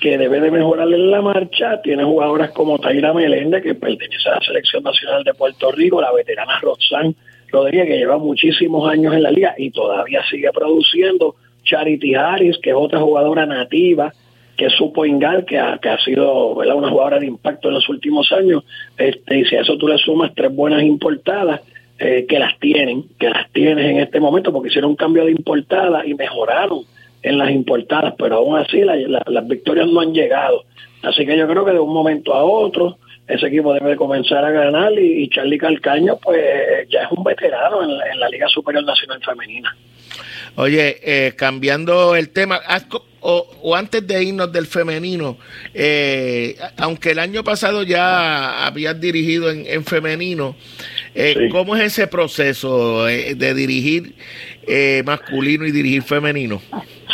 que debe de mejorar en la marcha. Tiene jugadoras como Taira Meléndez, que pertenece a la Selección Nacional de Puerto Rico, la veterana Roxanne Rodríguez, que lleva muchísimos años en la liga y todavía sigue produciendo. Charity Harris, que es otra jugadora nativa, que supo Ingal, que ha, que ha sido ¿verdad? una jugadora de impacto en los últimos años. Este, y si a eso tú le sumas tres buenas importadas, eh, que las tienen, que las tienes en este momento, porque hicieron un cambio de importada y mejoraron en las importadas, pero aún así las victorias no han llegado. Así que yo creo que de un momento a otro ese equipo debe comenzar a ganar y, Charlie Calcaño pues ya es un veterano en la, Liga Superior Nacional Femenina. Oye, eh, cambiando el tema, o, antes de irnos del femenino, eh, aunque el año pasado ya habías dirigido en, femenino, eh, ¿cómo es ese proceso eh, de dirigir masculino y dirigir femenino?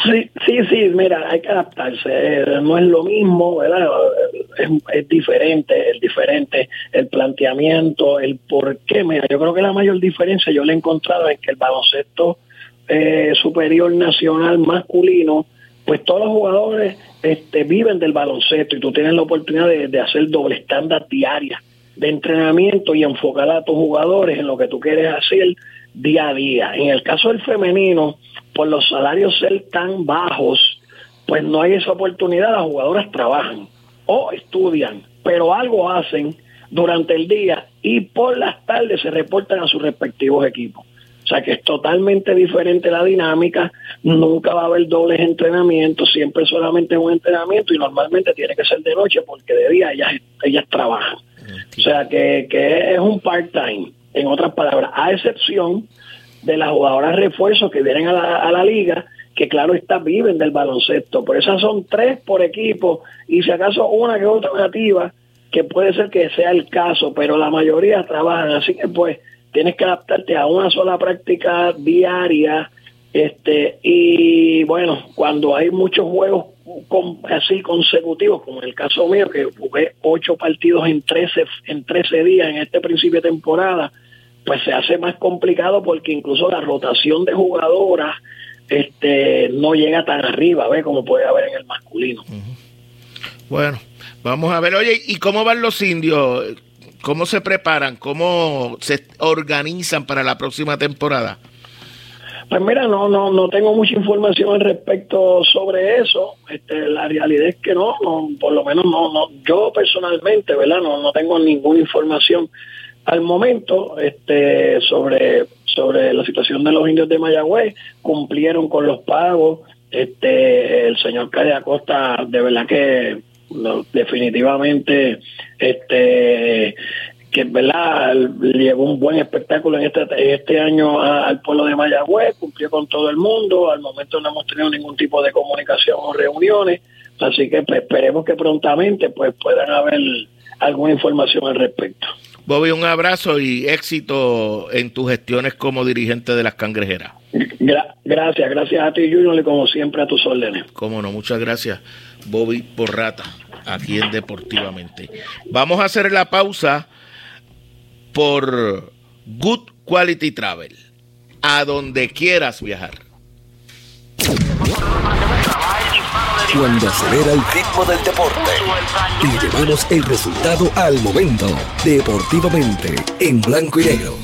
Sí, sí, sí, mira, hay que adaptarse, no es lo mismo, ¿verdad? es, es, diferente, el diferente, el planteamiento, el por qué. Mira, yo creo que la mayor diferencia yo le he encontrado es que el baloncesto eh, superior nacional masculino, pues todos los jugadores este, viven del baloncesto y tú tienes la oportunidad de, de hacer doble estándar diaria de entrenamiento y enfocar a tus jugadores en lo que tú quieres hacer día a día. En el caso del femenino, por los salarios ser tan bajos, pues no hay esa oportunidad, las jugadoras trabajan o estudian, pero algo hacen durante el día y por las tardes se reportan a sus respectivos equipos. O sea que es totalmente diferente la dinámica, nunca va a haber dobles entrenamientos, siempre solamente un entrenamiento y normalmente tiene que ser de noche porque de día ellas, ellas trabajan. O sea que, que es un part-time, en otras palabras, a excepción de las jugadoras refuerzos que vienen a la, a la liga, que claro está, viven del baloncesto. Por esas son tres por equipo y si acaso una que otra nativa, que puede ser que sea el caso, pero la mayoría trabajan. Así que pues tienes que adaptarte a una sola práctica diaria. Este, y bueno, cuando hay muchos juegos así consecutivos, como en el caso mío, que jugué ocho partidos en 13, en 13 días en este principio de temporada, pues se hace más complicado porque incluso la rotación de jugadoras este no llega tan arriba, ¿ve? como puede haber en el masculino. Uh -huh. Bueno, vamos a ver, oye, ¿y cómo van los indios? ¿Cómo se preparan? ¿Cómo se organizan para la próxima temporada? Pues mira, no, no, no tengo mucha información al respecto sobre eso. Este, la realidad es que no, no, por lo menos no, no, yo personalmente, ¿verdad? No, no tengo ninguna información al momento, este, sobre, sobre la situación de los indios de Mayagüez, cumplieron con los pagos. Este, el señor Calle Acosta, de verdad que definitivamente, este, que verdad llevó un buen espectáculo en este, este año a, al pueblo de Mayagüez, cumplió con todo el mundo, al momento no hemos tenido ningún tipo de comunicación o reuniones, así que pues, esperemos que prontamente pues puedan haber alguna información al respecto. Bobby, un abrazo y éxito en tus gestiones como dirigente de las cangrejeras. Gra gracias, gracias a ti, Junior, y como siempre a tus órdenes. Cómo no, muchas gracias, Bobby Porrata, aquí en Deportivamente. Vamos a hacer la pausa por Good Quality Travel, a donde quieras viajar. Cuando acelera el ritmo del deporte y llevamos el resultado al momento, deportivamente, en blanco y negro.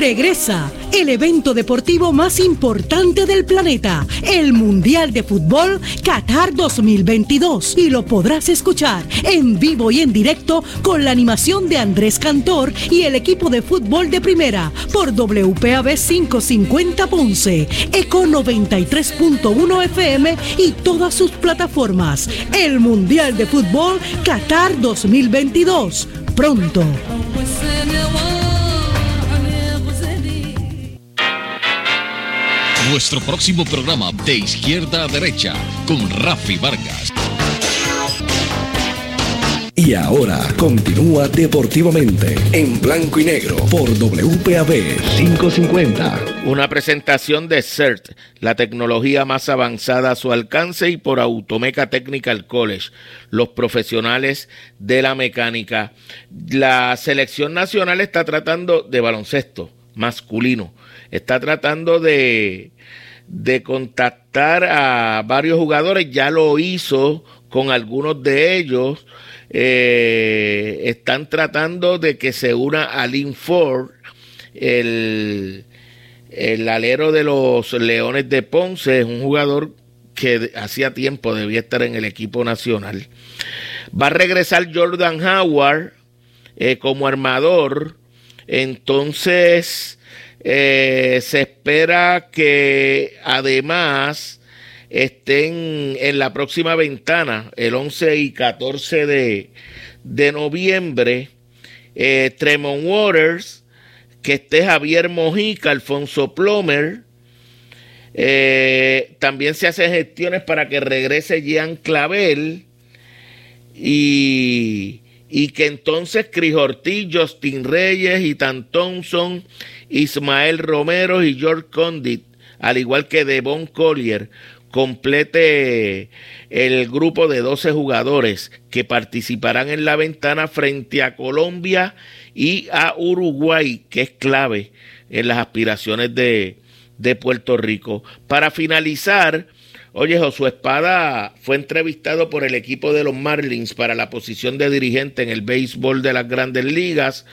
Regresa el evento deportivo más importante del planeta, el Mundial de Fútbol Qatar 2022. Y lo podrás escuchar en vivo y en directo con la animación de Andrés Cantor y el equipo de fútbol de primera por WPAB 550 Ponce, Eco 93.1 FM y todas sus plataformas. El Mundial de Fútbol Qatar 2022. Pronto. Nuestro próximo programa de izquierda a derecha con Rafi Vargas. Y ahora continúa deportivamente en blanco y negro por WPAB 550. Una presentación de CERT, la tecnología más avanzada a su alcance y por Automeca Technical College, los profesionales de la mecánica. La selección nacional está tratando de baloncesto masculino, está tratando de de contactar a varios jugadores, ya lo hizo con algunos de ellos. Eh, están tratando de que se una a Lynn Ford, el, el alero de los Leones de Ponce, es un jugador que hacía tiempo debía estar en el equipo nacional. Va a regresar Jordan Howard eh, como armador. Entonces, eh, se espera que además estén en la próxima ventana, el 11 y 14 de, de noviembre, eh, Tremont Waters, que esté Javier Mojica, Alfonso Plomer. Eh, también se hacen gestiones para que regrese Jean Clavel y, y que entonces Cris Ortiz, Justin Reyes, Ethan Thompson, Ismael Romero y George Condit, al igual que Devon Collier, complete el grupo de 12 jugadores que participarán en la ventana frente a Colombia y a Uruguay, que es clave en las aspiraciones de, de Puerto Rico. Para finalizar, oye, Josué Espada fue entrevistado por el equipo de los Marlins para la posición de dirigente en el béisbol de las grandes ligas,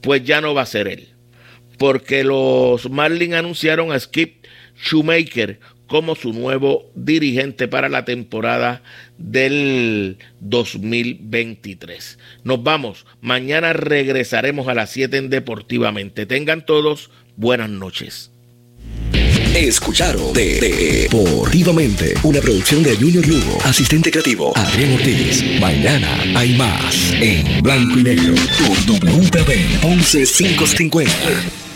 pues ya no va a ser él, porque los Marlins anunciaron a Skip Shoemaker como su nuevo dirigente para la temporada del 2023. Nos vamos. Mañana regresaremos a las 7 en Deportivamente. Tengan todos buenas noches. Escucharon de, Deportivamente, una producción de Junior Lugo, asistente creativo Adrián Ortiz. Mañana hay más en blanco y negro por WPB 11550.